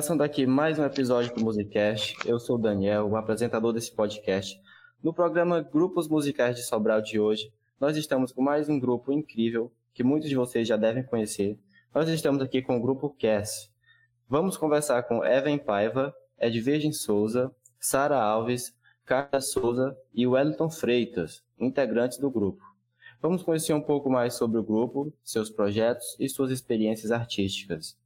Começando aqui mais um episódio do Musicast. Eu sou o Daniel, o apresentador desse podcast. No programa Grupos Musicais de Sobral de hoje, nós estamos com mais um grupo incrível que muitos de vocês já devem conhecer. Nós estamos aqui com o grupo Cass. Vamos conversar com Evan Paiva, Edvirgem Souza, Sara Alves, Carla Souza e Wellington Freitas, integrantes do grupo. Vamos conhecer um pouco mais sobre o grupo, seus projetos e suas experiências artísticas.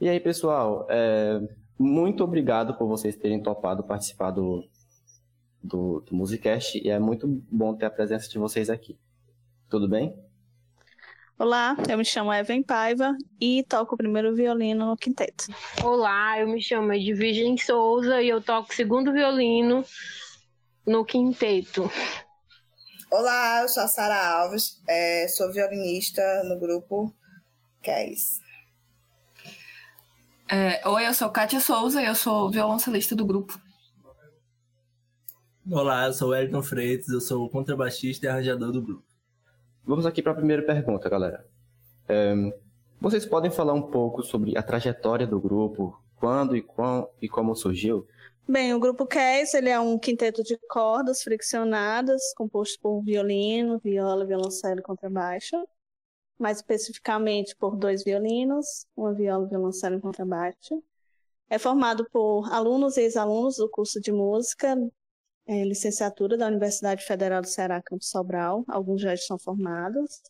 E aí, pessoal, é, muito obrigado por vocês terem topado participar do, do, do Musicast e é muito bom ter a presença de vocês aqui. Tudo bem? Olá, eu me chamo Evan Paiva e toco o primeiro violino no quinteto. Olá, eu me chamo Edvigem Souza e eu toco segundo violino no quinteto. Olá, eu sou a Sara Alves, é, sou violinista no grupo Kes. É, Oi, eu sou Kátia Souza e eu sou violoncelista do grupo. Olá, eu sou Wellington Freitas, eu sou contrabaixista e arranjador do grupo. Vamos aqui para a primeira pergunta, galera. É, vocês podem falar um pouco sobre a trajetória do grupo, quando e, quão, e como surgiu? Bem, o grupo Cass ele é um quinteto de cordas friccionadas, composto por violino, viola, violoncelo e contrabaixo. Mais especificamente por dois violinos, uma viola, violoncelo e contrabaixo. É formado por alunos e ex-alunos do curso de música, é, licenciatura da Universidade Federal do Ceará, Campo Sobral. Alguns já estão formados.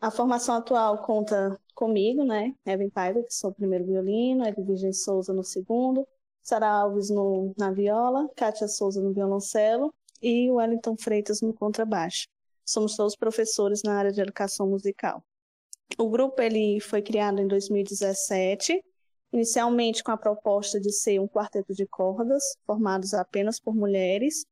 A formação atual conta comigo, né? Evan Paiva, que sou o primeiro violino, Edvigem Souza no segundo, Sara Alves no, na viola, Kátia Souza no violoncelo e Wellington Freitas no contrabaixo. Somos todos professores na área de educação musical. O grupo ele foi criado em 2017, inicialmente com a proposta de ser um quarteto de cordas, formados apenas por mulheres.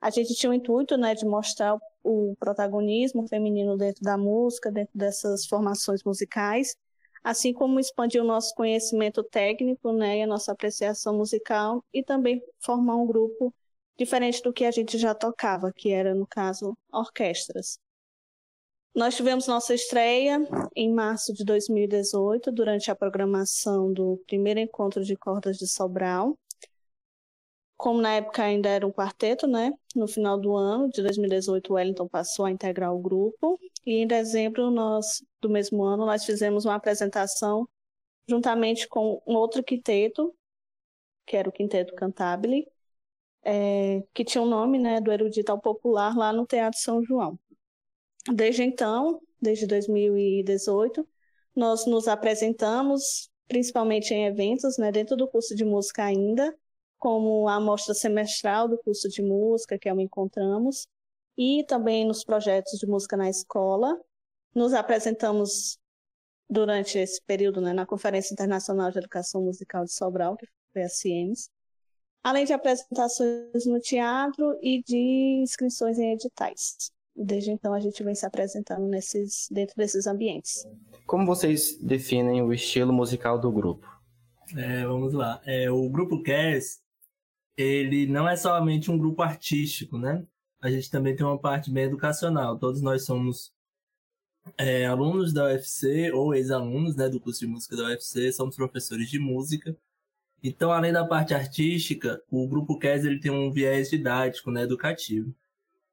A gente tinha o intuito né, de mostrar o protagonismo feminino dentro da música, dentro dessas formações musicais, assim como expandir o nosso conhecimento técnico né, e a nossa apreciação musical, e também formar um grupo diferente do que a gente já tocava, que era, no caso, orquestras. Nós tivemos nossa estreia em março de 2018, durante a programação do primeiro encontro de cordas de Sobral, como na época ainda era um quarteto, né? No final do ano de 2018, o Wellington passou a integrar o grupo. E em dezembro nós, do mesmo ano, nós fizemos uma apresentação juntamente com um outro quinteto, que era o Quinteto Cantabile, é, que tinha o nome né, do erudito popular lá no Teatro São João. Desde então, desde 2018, nós nos apresentamos principalmente em eventos, né, dentro do curso de música ainda, como a amostra semestral do curso de música, que é o Encontramos, e também nos projetos de música na escola. Nos apresentamos durante esse período né, na Conferência Internacional de Educação Musical de Sobral, que foi a CIEMS, além de apresentações no teatro e de inscrições em editais. Desde então a gente vem se apresentando nesses, dentro desses ambientes. Como vocês definem o estilo musical do grupo? É, vamos lá. É, o grupo Cares ele não é somente um grupo artístico, né? A gente também tem uma parte bem educacional. Todos nós somos é, alunos da UFC ou ex-alunos né, do curso de música da UFC, somos professores de música. Então, além da parte artística, o grupo CAS ele tem um viés didático, né, educativo.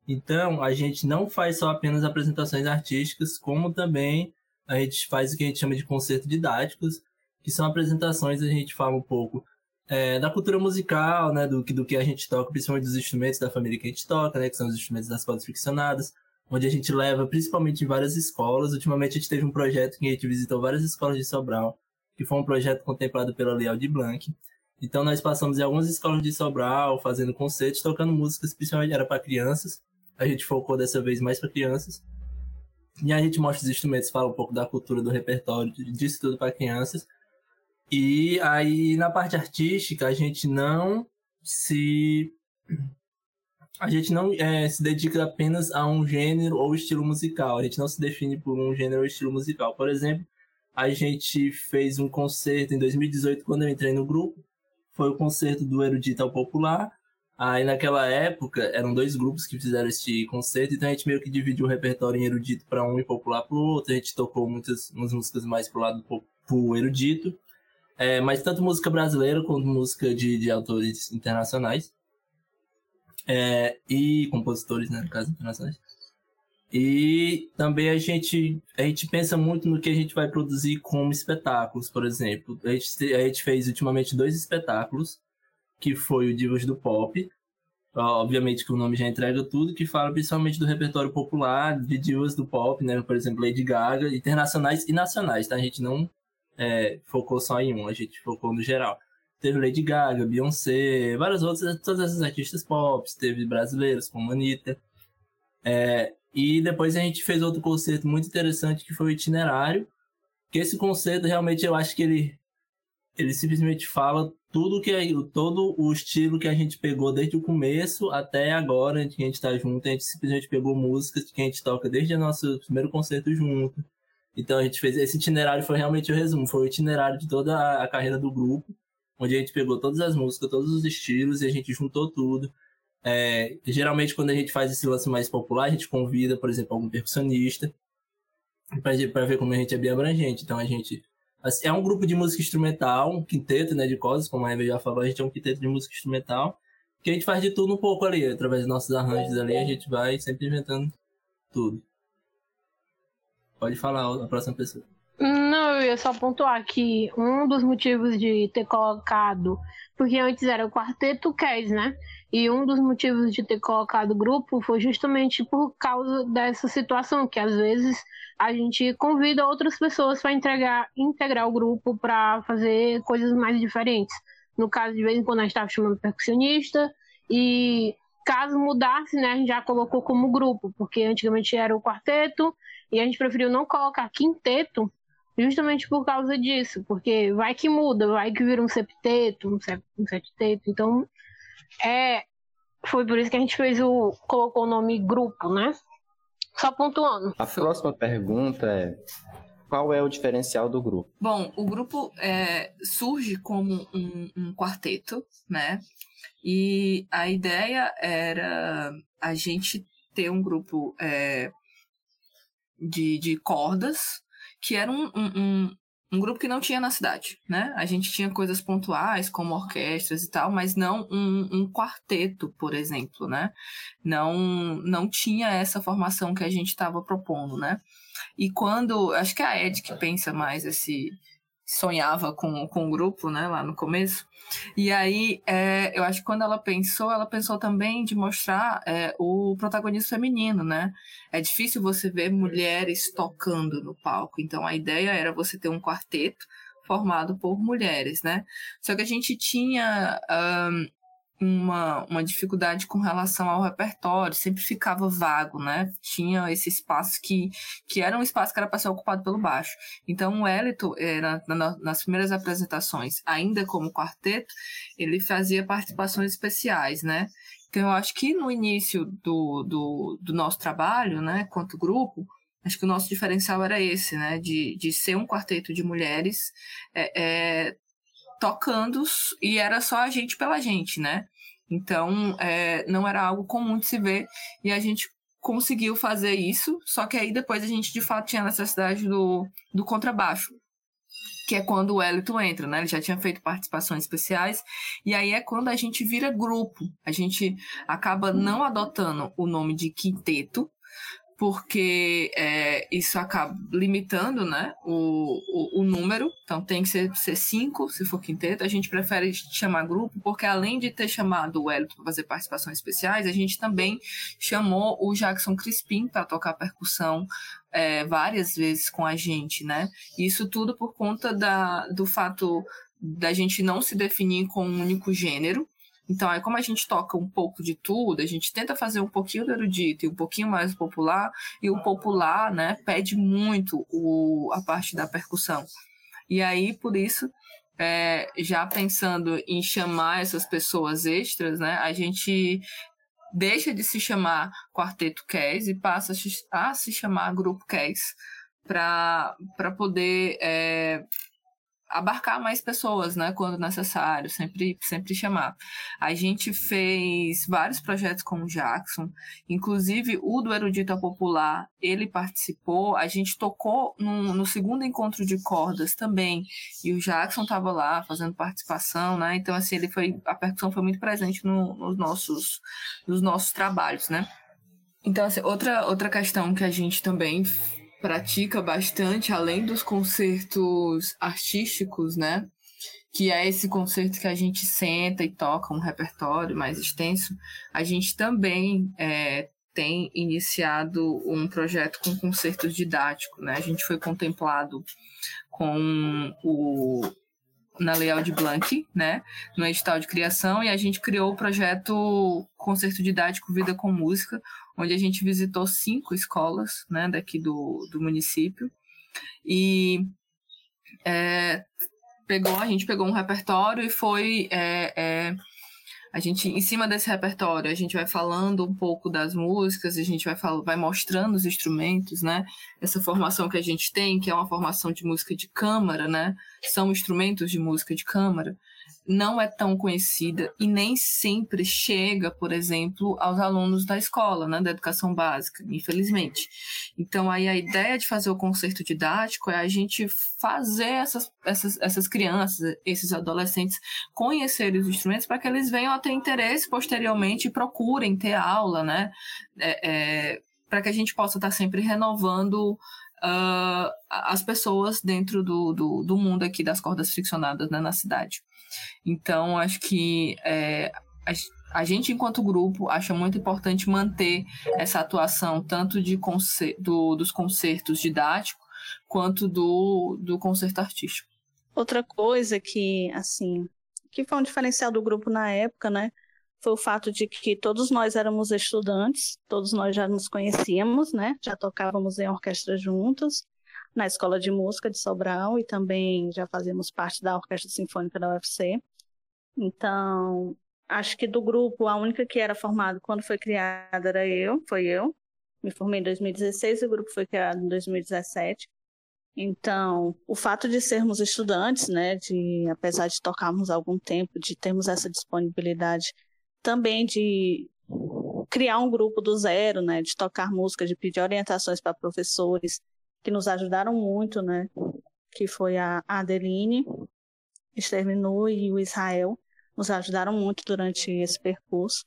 Então, a gente não faz só apenas apresentações artísticas, como também a gente faz o que a gente chama de concerto didáticos, que são apresentações, a gente fala um pouco é, da cultura musical, né, do, do que a gente toca, principalmente dos instrumentos da família que a gente toca, né, que são os instrumentos das cordas friccionadas, onde a gente leva principalmente em várias escolas. Ultimamente a gente teve um projeto que a gente visitou várias escolas de Sobral, que foi um projeto contemplado pela Leal de Blanc. Então nós passamos em algumas escolas de Sobral, fazendo concertos, tocando músicas, principalmente era para crianças. A gente focou dessa vez mais para crianças. E a gente mostra os instrumentos, fala um pouco da cultura do repertório, disso tudo para crianças. E aí, na parte artística, a gente não se. A gente não é, se dedica apenas a um gênero ou estilo musical. A gente não se define por um gênero ou estilo musical. Por exemplo, a gente fez um concerto em 2018, quando eu entrei no grupo. Foi o concerto do Erudito ao Popular. Aí, naquela época, eram dois grupos que fizeram este concerto. Então, a gente meio que dividiu o repertório em erudito para um e popular para o outro. A gente tocou muitas umas músicas mais pro lado pro erudito, é, mas tanto música brasileira quanto música de, de autores internacionais. É, e compositores, né, no caso, internacionais. E também a gente, a gente pensa muito no que a gente vai produzir como espetáculos, por exemplo. A gente, a gente fez ultimamente dois espetáculos, que foi o Divas do Pop, obviamente que o nome já entrega tudo, que fala principalmente do repertório popular, de divas do pop, né? Por exemplo, Lady Gaga, internacionais e nacionais, tá? A gente não é, focou só em um, a gente focou no geral. Teve Lady Gaga, Beyoncé, várias outras, todas essas artistas pop, teve brasileiros como Anitta. É, e depois a gente fez outro concerto muito interessante que foi o itinerário, que esse concerto realmente eu acho que ele ele simplesmente fala tudo que é, todo o estilo que a gente pegou desde o começo até agora, que a gente está junto, a gente simplesmente pegou músicas que a gente toca desde o nosso primeiro concerto junto. Então a gente fez esse itinerário foi realmente o resumo, foi o itinerário de toda a carreira do grupo, onde a gente pegou todas as músicas, todos os estilos e a gente juntou tudo. É, geralmente quando a gente faz esse lance mais popular, a gente convida, por exemplo, algum percussionista para ver como a gente é bem abrangente. Então a gente Assim, é um grupo de música instrumental, um quinteto né, de cordas, como a Eva já falou, a gente é um quinteto de música instrumental, que a gente faz de tudo um pouco ali, através dos nossos arranjos ali, a gente vai sempre inventando tudo. Pode falar a próxima pessoa. Não, eu ia só pontuar que um dos motivos de ter colocado, porque antes era o quarteto Kes, né? E um dos motivos de ter colocado o grupo foi justamente por causa dessa situação, que às vezes a gente convida outras pessoas para integrar, integrar o grupo para fazer coisas mais diferentes. No caso, de vez em quando a gente estava chamando percussionista, e caso mudasse, né, a gente já colocou como grupo, porque antigamente era o quarteto, e a gente preferiu não colocar quinteto, justamente por causa disso, porque vai que muda, vai que vira um septeto, um, um septeto, então é, foi por isso que a gente fez o, colocou o nome grupo, né? Só pontuando. A próxima pergunta é: qual é o diferencial do grupo? Bom, o grupo é, surge como um, um, quarteto, né? E a ideia era a gente ter um grupo é, de, de cordas, que era um, um, um grupo que não tinha na cidade, né? A gente tinha coisas pontuais, como orquestras e tal, mas não um, um, quarteto, por exemplo, né? Não, não tinha essa formação que a gente estava propondo, né? E quando, acho que é a Ed que pensa mais esse, sonhava com, com o grupo, né, lá no começo. E aí, é, eu acho que quando ela pensou, ela pensou também de mostrar é, o protagonista feminino, né? É difícil você ver mulheres tocando no palco. Então, a ideia era você ter um quarteto formado por mulheres, né? Só que a gente tinha um, uma, uma dificuldade com relação ao repertório, sempre ficava vago, né? Tinha esse espaço que, que era um espaço que era para ser ocupado pelo baixo. Então, o Elito, era, na, nas primeiras apresentações, ainda como quarteto, ele fazia participações especiais, né? Então, eu acho que no início do, do, do nosso trabalho, né, quanto grupo, acho que o nosso diferencial era esse, né? De, de ser um quarteto de mulheres é, é, tocando e era só a gente pela gente, né? Então, é, não era algo comum de se ver e a gente conseguiu fazer isso, só que aí depois a gente de fato tinha a necessidade do, do contrabaixo, que é quando o Elito entra, né? Ele já tinha feito participações especiais, e aí é quando a gente vira grupo. A gente acaba não adotando o nome de quinteto, porque é, isso acaba limitando né, o, o, o, número, então tem que ser, ser cinco, se for quinteto. A gente prefere chamar grupo, porque além de ter chamado o Elton para fazer participações especiais, a gente também chamou o Jackson Crispim para tocar percussão é, várias vezes com a gente, né? Isso tudo por conta da, do fato da gente não se definir com um único gênero, então, aí como a gente toca um pouco de tudo, a gente tenta fazer um pouquinho do erudito e um pouquinho mais popular, e o popular, né, pede muito o, a parte da percussão. E aí, por isso, é, já pensando em chamar essas pessoas extras, né, a gente deixa de se chamar Quarteto Kes e passa a se chamar Grupo Kes para poder é, abarcar mais pessoas, né, quando necessário, sempre, sempre chamar. A gente fez vários projetos com o Jackson, inclusive o do Erudita Popular, ele participou, a gente tocou no, no segundo encontro de cordas também, e o Jackson estava lá fazendo participação, né, então assim, ele foi, a percussão foi muito presente no, nos, nossos, nos nossos trabalhos, né. Então, assim, outra, outra questão que a gente também pratica bastante, além dos concertos artísticos, né? Que é esse concerto que a gente senta e toca um repertório mais extenso, a gente também é, tem iniciado um projeto com concertos didáticos, né? A gente foi contemplado com o na Lei Aldir Blanc, né, no edital de criação, e a gente criou o projeto Concerto Didático Vida com Música, onde a gente visitou cinco escolas né, daqui do, do município. E é, pegou, a gente pegou um repertório e foi. É, é, a gente, em cima desse repertório, a gente vai falando um pouco das músicas, a gente vai, vai mostrando os instrumentos, né? Essa formação que a gente tem, que é uma formação de música de câmara, né? São instrumentos de música de câmara não é tão conhecida e nem sempre chega, por exemplo, aos alunos da escola, né, da educação básica, infelizmente. Então, aí a ideia de fazer o concerto didático é a gente fazer essas, essas, essas crianças, esses adolescentes, conhecerem os instrumentos para que eles venham a ter interesse posteriormente e procurem ter aula, né, é, é, para que a gente possa estar sempre renovando uh, as pessoas dentro do, do, do, mundo aqui das cordas friccionadas né, na cidade. Então, acho que é, a, a, gente, enquanto grupo, acha muito importante manter essa atuação tanto de do, dos concertos didáticos quanto do, do concerto artístico. Outra coisa que, assim, que foi um diferencial do grupo na época, né? Foi o fato de que todos nós éramos estudantes, todos nós já nos conhecíamos, né? Já tocávamos em orquestra juntos na Escola de Música de Sobral e também já fazíamos parte da Orquestra Sinfônica da UFC. Então, acho que do grupo, a única que era formada quando foi criada era eu, foi eu. Me formei em 2016 e o grupo foi criado em 2017. Então, o fato de sermos estudantes, né, de apesar de tocarmos algum tempo, de termos essa disponibilidade também de criar um grupo do zero, né, de tocar música, de pedir orientações para professores, que nos ajudaram muito, né? Que foi a Adeline, Exterminou e o Israel, nos ajudaram muito durante esse percurso.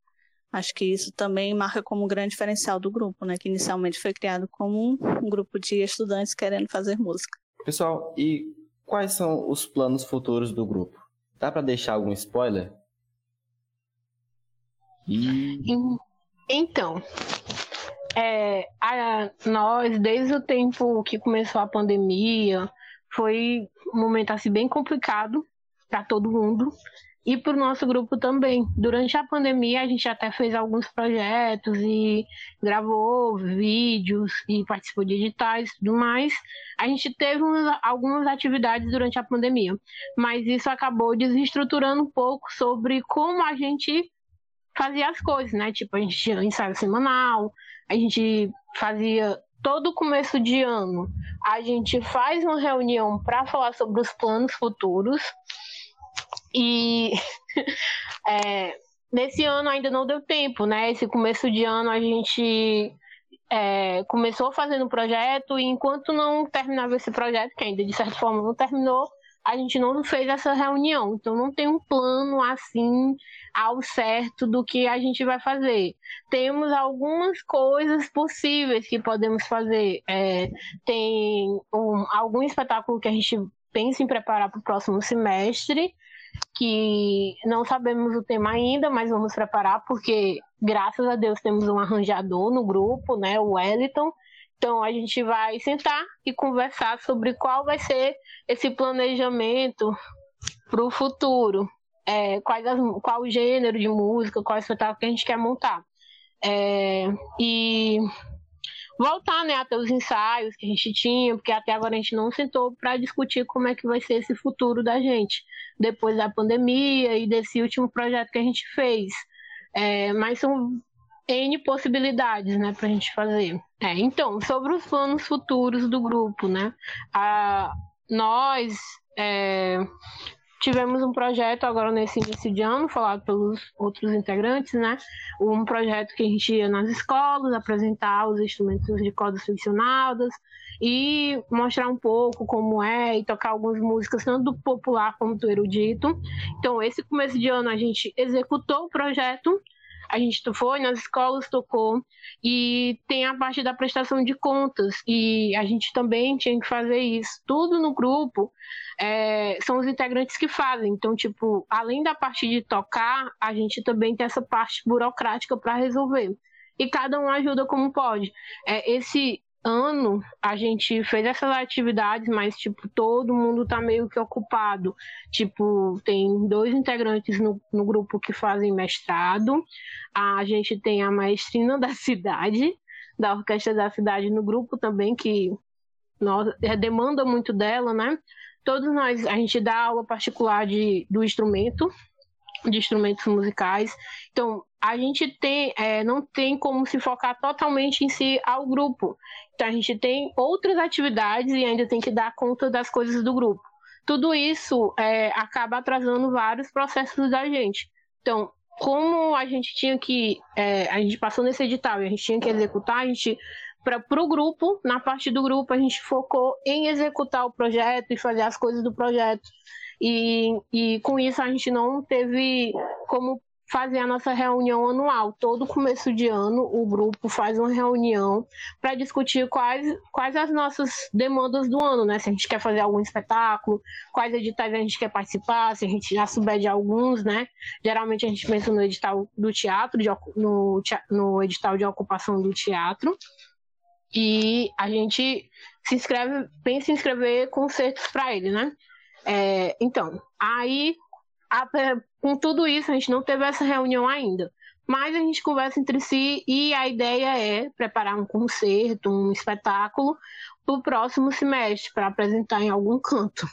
Acho que isso também marca como um grande diferencial do grupo, né? Que inicialmente foi criado como um grupo de estudantes querendo fazer música. Pessoal, e quais são os planos futuros do grupo? Dá para deixar algum spoiler? E... Então, é, a, nós, desde o tempo que começou a pandemia, foi um momento assim bem complicado para todo mundo e para o nosso grupo também. Durante a pandemia, a gente até fez alguns projetos e gravou vídeos e participou de editais e tudo mais. A gente teve umas, algumas atividades durante a pandemia, mas isso acabou desestruturando um pouco sobre como a gente fazia as coisas, né? Tipo, a gente tinha ensaio semanal, a gente fazia todo começo de ano, a gente faz uma reunião para falar sobre os planos futuros. E é, nesse ano ainda não deu tempo, né? Esse começo de ano a gente é, começou fazendo o projeto e enquanto não terminava esse projeto, que ainda de certa forma não terminou, a gente não fez essa reunião, então não tem um plano assim ao certo do que a gente vai fazer. Temos algumas coisas possíveis que podemos fazer. É, tem um, algum espetáculo que a gente pensa em preparar para o próximo semestre, que não sabemos o tema ainda, mas vamos preparar porque graças a Deus temos um arranjador no grupo, né, o Wellington, então a gente vai sentar e conversar sobre qual vai ser esse planejamento para o futuro. É, quais as, qual o gênero de música, qual espetáculo que a gente quer montar. É, e voltar né, até os ensaios que a gente tinha, porque até agora a gente não sentou para discutir como é que vai ser esse futuro da gente, depois da pandemia e desse último projeto que a gente fez. É, mas são N possibilidades, né, pra gente fazer. É, então, sobre os planos futuros do grupo, né, a, nós é, tivemos um projeto agora nesse início de ano, falado pelos outros integrantes, né? Um projeto que a gente ia nas escolas apresentar os instrumentos de cordas ficcionadas e mostrar um pouco como é e tocar algumas músicas, tanto do popular como do erudito. Então, esse começo de ano a gente executou o projeto a gente foi nas escolas, tocou, e tem a parte da prestação de contas, e a gente também tinha que fazer isso. Tudo no grupo é, são os integrantes que fazem. Então, tipo, além da parte de tocar, a gente também tem essa parte burocrática para resolver. E cada um ajuda como pode. É, esse ano a gente fez essas atividades, mas tipo, todo mundo tá meio que ocupado. Tipo, tem dois integrantes no, no grupo que fazem mestrado. A gente tem a maestrina da cidade, da orquestra da cidade no grupo também, que nós, é, demanda muito dela, né? Todos nós, a gente dá aula particular de, do instrumento, de instrumentos musicais. Então, a gente tem, é, não tem como se focar totalmente em si ao grupo. Então a gente tem outras atividades e ainda tem que dar conta das coisas do grupo. Tudo isso é, acaba atrasando vários processos da gente. Então, como a gente tinha que, é, a gente passou nesse edital e a gente tinha que executar, a gente para o grupo, na parte do grupo, a gente focou em executar o projeto e fazer as coisas do projeto. E, e com isso a gente não teve como fazer a nossa reunião anual. Todo começo de ano, o grupo faz uma reunião para discutir quais, quais as nossas demandas do ano, né? Se a gente quer fazer algum espetáculo, quais editais a gente quer participar, se a gente já souber de alguns, né? Geralmente a gente pensa no edital do teatro, de, no, no edital de ocupação do teatro. E a gente se inscreve, pensa em inscrever concertos para ele, né? É, então, aí a, com tudo isso, a gente não teve essa reunião ainda. Mas a gente conversa entre si e a ideia é preparar um concerto, um espetáculo para o próximo semestre, para apresentar em algum canto.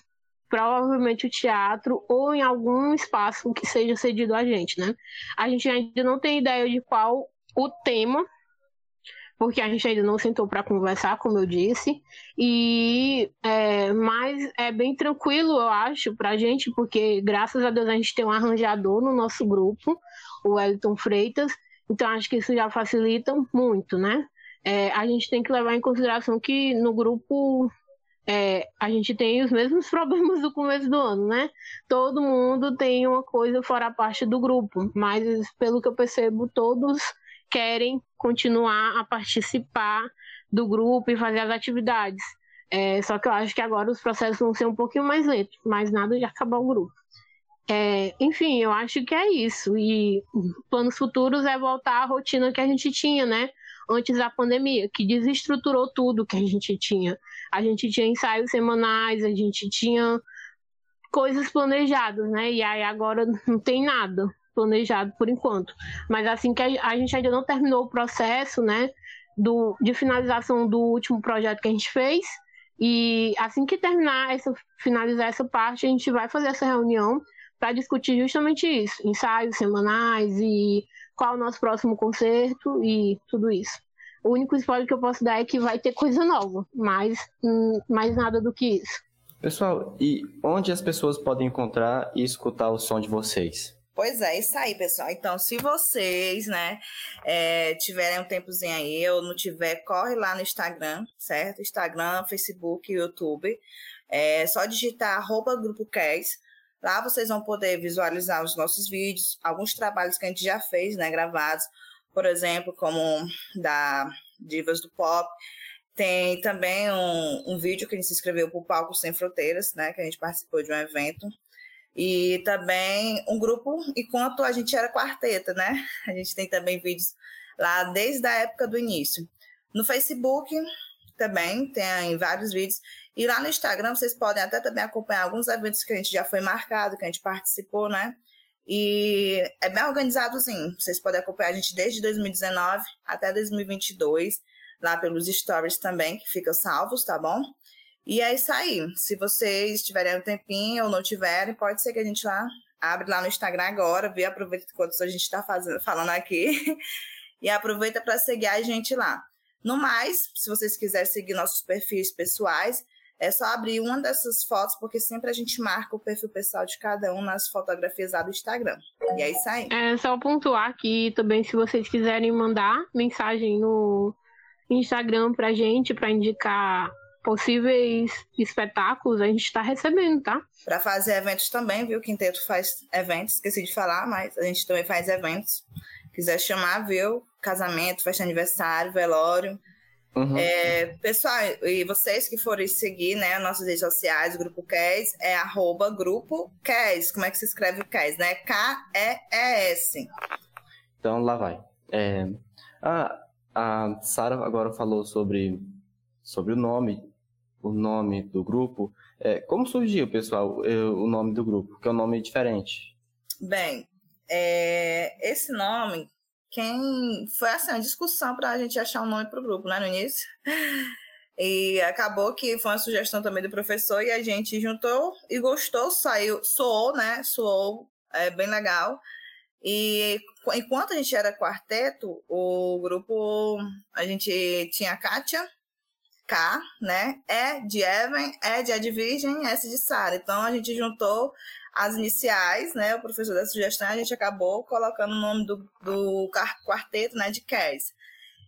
Provavelmente o teatro ou em algum espaço que seja cedido a gente, né? A gente ainda não tem ideia de qual o tema porque a gente ainda não sentou para conversar, como eu disse. E é, mas é bem tranquilo, eu acho, para a gente, porque graças a Deus a gente tem um arranjador no nosso grupo, o Wellington Freitas. Então acho que isso já facilita muito, né? É, a gente tem que levar em consideração que no grupo é, a gente tem os mesmos problemas do começo do ano, né? Todo mundo tem uma coisa fora a parte do grupo, mas pelo que eu percebo, todos querem continuar a participar do grupo e fazer as atividades. É, só que eu acho que agora os processos vão ser um pouquinho mais lentos, mas nada de acabar o grupo. É, enfim, eu acho que é isso. E planos futuros é voltar à rotina que a gente tinha, né? Antes da pandemia, que desestruturou tudo que a gente tinha. A gente tinha ensaios semanais, a gente tinha coisas planejadas, né? E aí agora não tem nada planejado por enquanto. Mas assim que a, gente ainda não terminou o processo, né, do, de finalização do último projeto que a gente fez, e assim que terminar essa, finalizar essa parte, a gente vai fazer essa reunião para discutir justamente isso, ensaios semanais e qual é o nosso próximo concerto e tudo isso. O único spoiler que eu posso dar é que vai ter coisa nova, mas hum, mais nada do que isso. Pessoal, e onde as pessoas podem encontrar e escutar o som de vocês? Pois é, isso aí, pessoal. Então, se vocês, né, é, tiverem um tempozinho aí, ou não tiver, corre lá no Instagram, certo? Instagram, Facebook, YouTube. É só digitar arroba Grupo Cash. Lá vocês vão poder visualizar os nossos vídeos, alguns trabalhos que a gente já fez, né, gravados, por exemplo, como da Divas do Pop. Tem também um, um vídeo que a gente se inscreveu para o Palco Sem Fronteiras, né, que a gente participou de um evento e também um grupo, enquanto a gente era quarteta, né? A gente tem também vídeos lá desde a época do início. No Facebook também tem vários vídeos. E lá no Instagram vocês podem até também acompanhar alguns eventos que a gente já foi marcado, que a gente participou, né? E é bem organizadozinho. Vocês podem acompanhar a gente desde 2019 até 2022, lá pelos stories também, que ficam salvos, tá bom? E é isso aí. Se vocês tiverem um tempinho ou não tiverem, pode ser que a gente lá abre lá no Instagram agora, vê, aproveita enquanto a gente está falando aqui e aproveita para seguir a gente lá. No mais, se vocês quiserem seguir nossos perfis pessoais, é só abrir uma dessas fotos, porque sempre a gente marca o perfil pessoal de cada um nas fotografias lá do Instagram. E é isso aí. É só pontuar aqui também, se vocês quiserem mandar mensagem no Instagram pra gente, para indicar possíveis espetáculos, a gente está recebendo, tá? Para fazer eventos também, viu? O Quinteto faz eventos, esqueci de falar, mas a gente também faz eventos. Quiser chamar, viu? Casamento, festa de aniversário, velório. Uhum. É, pessoal, e vocês que forem seguir, né, nossas redes sociais, o Grupo Kes, é arroba Grupo Kes. Como é que se escreve o Kes, né? K-E-E-S. Então, lá vai. É, a a Sara agora falou sobre, sobre o nome, o nome do grupo. É, como surgiu, pessoal, o nome do grupo? Que é um nome diferente. Bem, é, esse nome quem foi assim, uma discussão para a gente achar um nome para o grupo, né, no início. E acabou que foi uma sugestão também do professor e a gente juntou e gostou, saiu, soou, né? Soou é, bem legal. E enquanto a gente era quarteto, o grupo, a gente tinha a Kátia, K, né? E de Evan, E de Ed Virgem, S de Sara. Então a gente juntou as iniciais, né? O professor da sugestão, a gente acabou colocando o nome do, do quarteto, né? De Cass.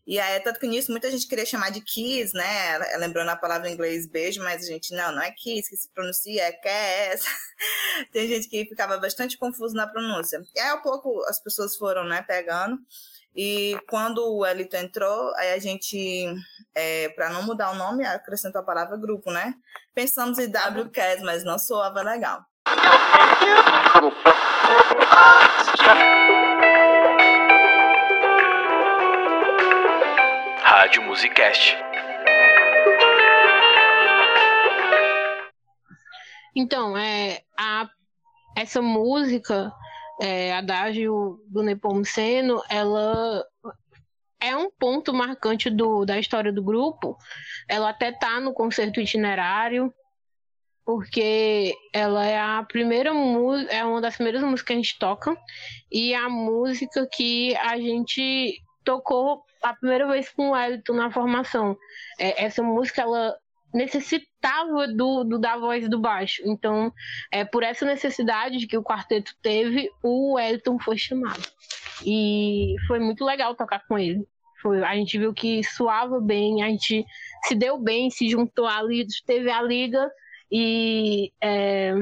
E aí, tanto que nisso, muita gente queria chamar de Kiss, né? Lembrando a palavra em inglês beijo, mas a gente, não, não é Kiss, que se pronuncia, é Cass. Tem gente que ficava bastante confuso na pronúncia. E aí, ao pouco, as pessoas foram, né, pegando. E quando o Elito entrou, aí a gente, é, para não mudar o nome, acrescentou a palavra grupo, né? Pensamos em WCAS, mas não soava legal. Rádio Musicast. Então, é, a, essa música, é, Adágio do Nepomuceno, ela é um ponto marcante do, da história do grupo. Ela até tá no concerto itinerário, porque ela é a primeira é uma das primeiras músicas que a gente toca e a música que a gente tocou a primeira vez com o Elton na formação. É, essa música ela necessitava do, do, da voz do baixo. Então, é por essa necessidade que o quarteto teve, o Elton foi chamado. E foi muito legal tocar com ele. Foi, a gente viu que suava bem, a gente se deu bem, se juntou ali, teve a liga e é,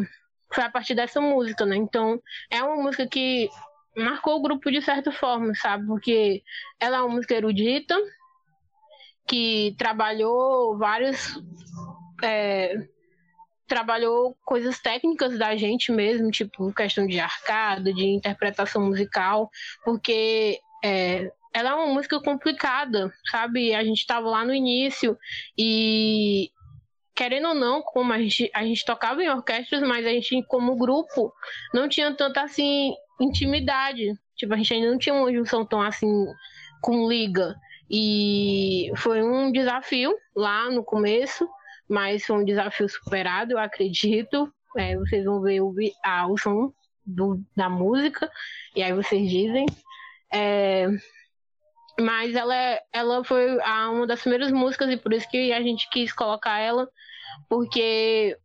foi a partir dessa música, né? Então, é uma música que marcou o grupo de certa forma, sabe? Porque ela é uma música erudita, que trabalhou vários. É, trabalhou coisas técnicas da gente mesmo, tipo questão de arcada, de interpretação musical, porque é, ela é uma música complicada, sabe? A gente estava lá no início e querendo ou não, como a gente, a gente tocava em orquestras, mas a gente, como grupo, não tinha tanta assim intimidade. Tipo, a gente ainda não tinha uma junção tão assim com liga. E foi um desafio lá no começo, mas foi um desafio superado, eu acredito. É, vocês vão ver o, a, o som do, da música, e aí vocês dizem. É, mas ela, é, ela foi uma das primeiras músicas e por isso que a gente quis colocar ela, porque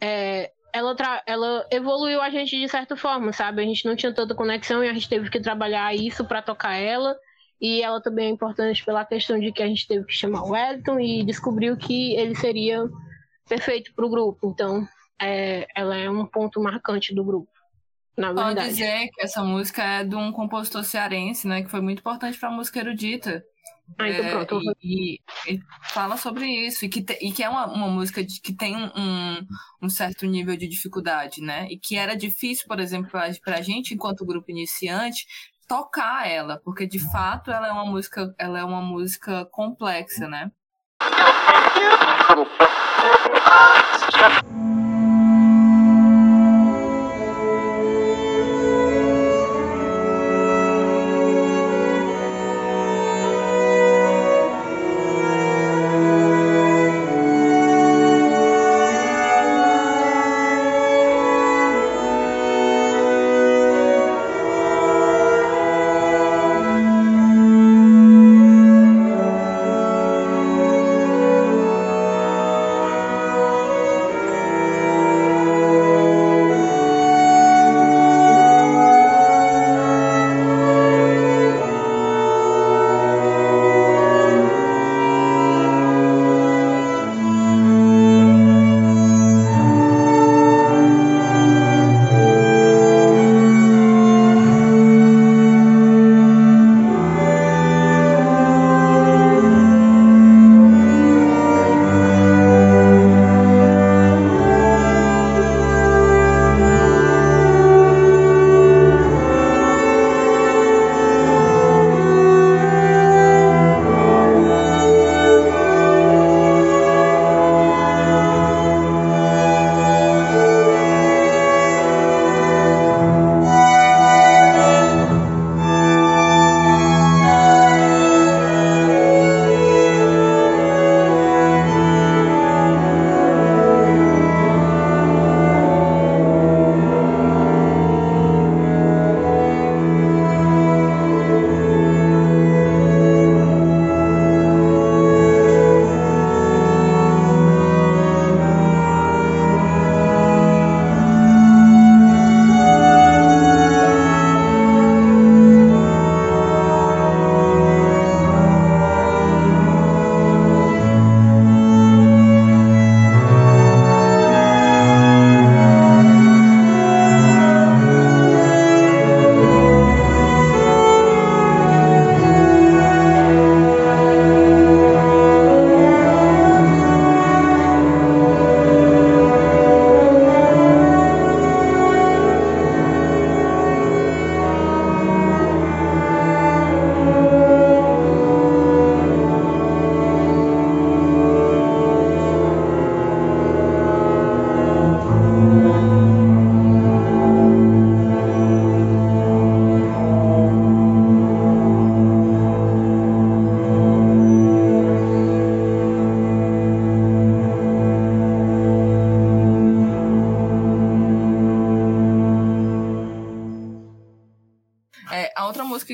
é, ela, ela evoluiu a gente de certa forma, sabe? A gente não tinha tanta conexão e a gente teve que trabalhar isso para tocar ela. E ela também é importante pela questão de que a gente teve que chamar o Wellington e descobriu que ele seria perfeito para o grupo. Então, é, ela é um ponto marcante do grupo. Na Pode verdade. dizer que essa música é de um compositor cearense, né? Que foi muito importante para a música erudita. Ah, então é, pronto. E, e, fala sobre isso, e que, te, e que é uma, uma música de, que tem um, um certo nível de dificuldade, né? E que era difícil, por exemplo, para a gente, enquanto grupo iniciante, tocar ela, porque de fato ela é uma música, ela é uma música complexa, né?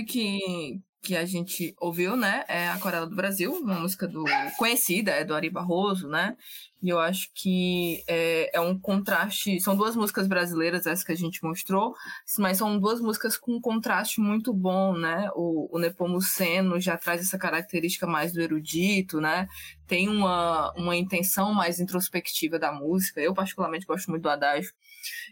Que, que a gente ouviu, né, é Aquarela do Brasil, uma música do conhecida, é do Ari Barroso, né? E eu acho que é, é, um contraste. São duas músicas brasileiras, essa que a gente mostrou, mas são duas músicas com um contraste muito bom, né? O, o Nepomuceno já traz essa característica mais do erudito, né? Tem uma, uma intenção mais introspectiva da música. Eu, particularmente, gosto muito do Adágio.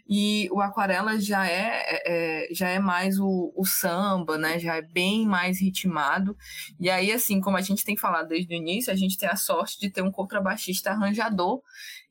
E o Aquarela já é, é, é já é mais o, o, samba, né? Já é bem mais ritmado. E aí, assim, como a gente tem falado desde o início, a gente tem a sorte de ter um contrabaixista arranjador.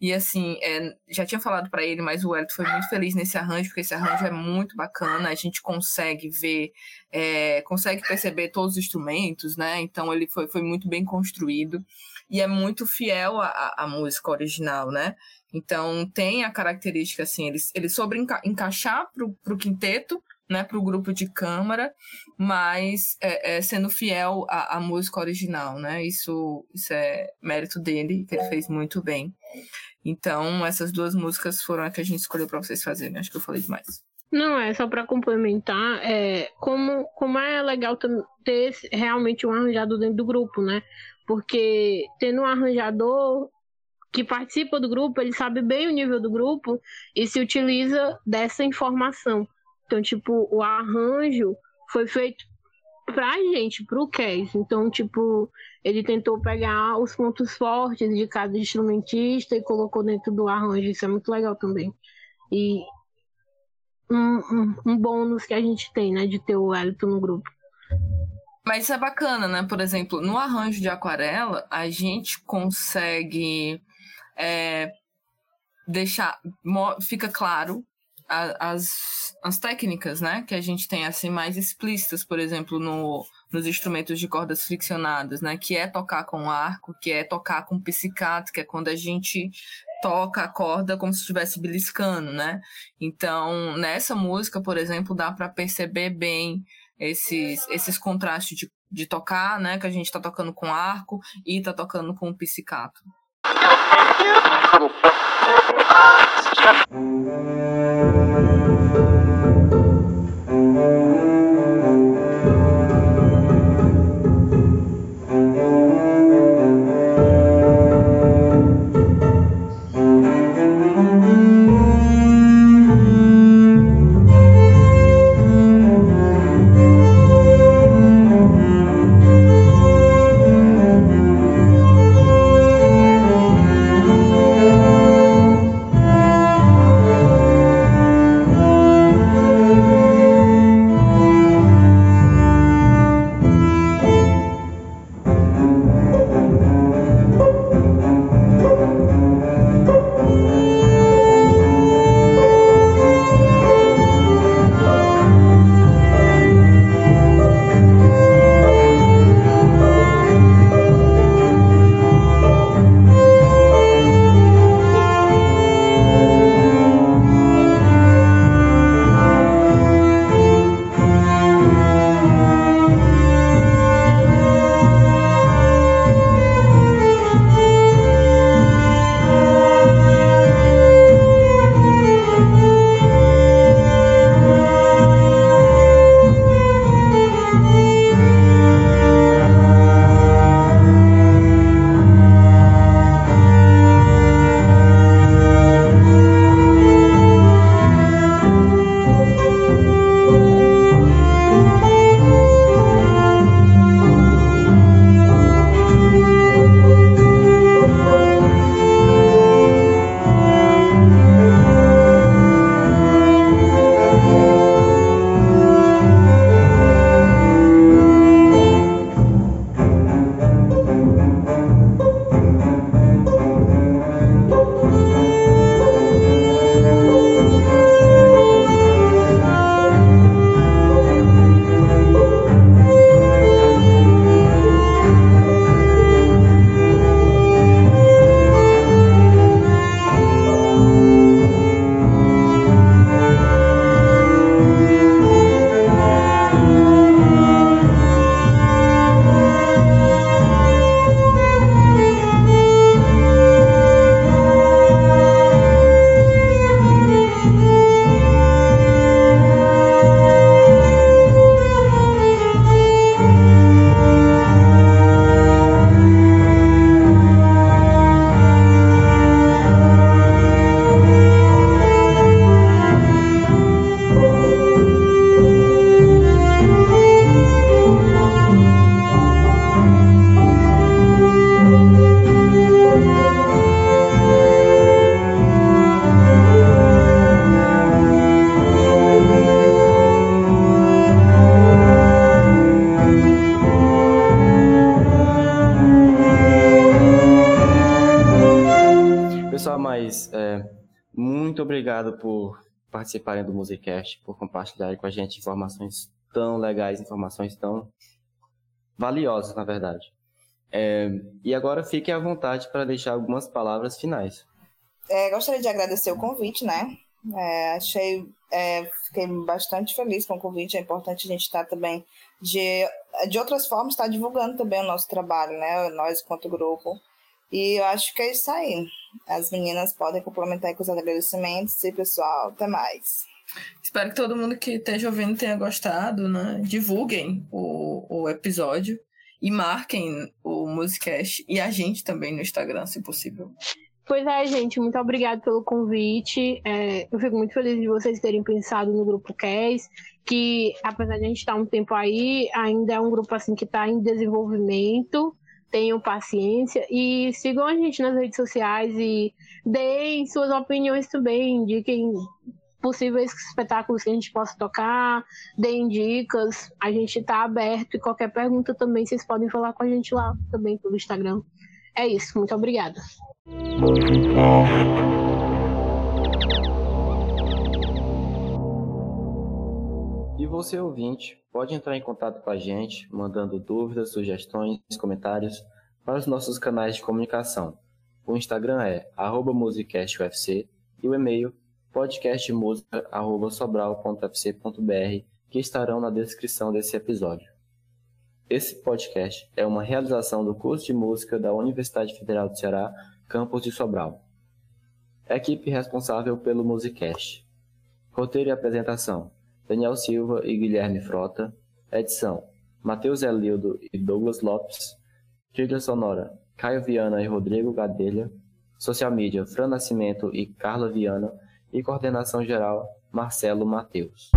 E assim, é, já tinha falado para ele, mas o Wellington foi muito feliz nesse arranjo, porque esse arranjo é muito bacana. A gente consegue ver, é, consegue perceber todos os instrumentos, né? Então ele foi, foi muito bem construído e é muito fiel à, à música original, né? Então tem a característica assim, ele, ele sobre enca encaixar para o quinteto, né, para o grupo de câmara, mas é, é, sendo fiel à, à, música original, né? Isso, isso é mérito dele, que ele fez muito bem. Então essas duas músicas foram as que a gente escolheu para vocês fazerem. Acho que eu falei demais. Não, é só para complementar, é, como, como é legal ter realmente um arranjado dentro do grupo, né? Porque tendo um arranjador que participa do grupo, ele sabe bem o nível do grupo e se utiliza dessa informação. Então, tipo, o arranjo foi feito pra gente, pro Cass. Então, tipo, ele tentou pegar os pontos fortes de cada instrumentista e colocou dentro do arranjo. Isso é muito legal também. E um, um, um bônus que a gente tem, né, de ter o Elton no grupo. Mas isso é bacana, né? Por exemplo, no arranjo de aquarela, a gente consegue é, deixar fica claro as, as técnicas, né, que a gente tem assim mais explícitas, por exemplo, no, nos instrumentos de cordas friccionadas, né, que é tocar com arco, que é tocar com psicato, que é quando a gente toca a corda como se estivesse beliscando, né? Então, nessa música, por exemplo, dá para perceber bem esses, esses contrastes de, de tocar, né, que a gente está tocando com arco e está tocando com Thank you. Participarem do Musicast, por compartilharem com a gente informações tão legais, informações tão valiosas, na verdade. É, e agora fiquem à vontade para deixar algumas palavras finais. É, gostaria de agradecer o convite, né? É, achei, é, fiquei bastante feliz com o convite. É importante a gente estar também de, de outras formas, estar divulgando também o nosso trabalho, né? Nós quanto grupo. E eu acho que é isso aí. As meninas podem complementar com os agradecimentos e pessoal, até mais. Espero que todo mundo que esteja ouvindo tenha gostado, né? Divulguem o, o episódio e marquem o Musicast e a gente também no Instagram, se possível. Pois é, gente, muito obrigado pelo convite. É, eu fico muito feliz de vocês terem pensado no grupo CAS, que apesar de a gente estar um tempo aí, ainda é um grupo assim que está em desenvolvimento. Tenham paciência e sigam a gente nas redes sociais e deem suas opiniões também, indiquem possíveis espetáculos que a gente possa tocar, deem dicas. A gente está aberto e qualquer pergunta também vocês podem falar com a gente lá também pelo Instagram. É isso, muito obrigada. E você, ouvinte, pode entrar em contato com a gente, mandando dúvidas, sugestões, comentários para os nossos canais de comunicação. O Instagram é musicastufc e o e-mail podcastmusica.sobral.fc.br que estarão na descrição desse episódio. Esse podcast é uma realização do curso de música da Universidade Federal do Ceará, campus de Sobral. Equipe responsável pelo Musicast. Roteiro e apresentação: Daniel Silva e Guilherme Frota. Edição: Matheus Elildo e Douglas Lopes. Trilha sonora: Caio Viana e Rodrigo Gadelha. Social media: Fran Nascimento e Carla Viana. E coordenação geral: Marcelo Mateus.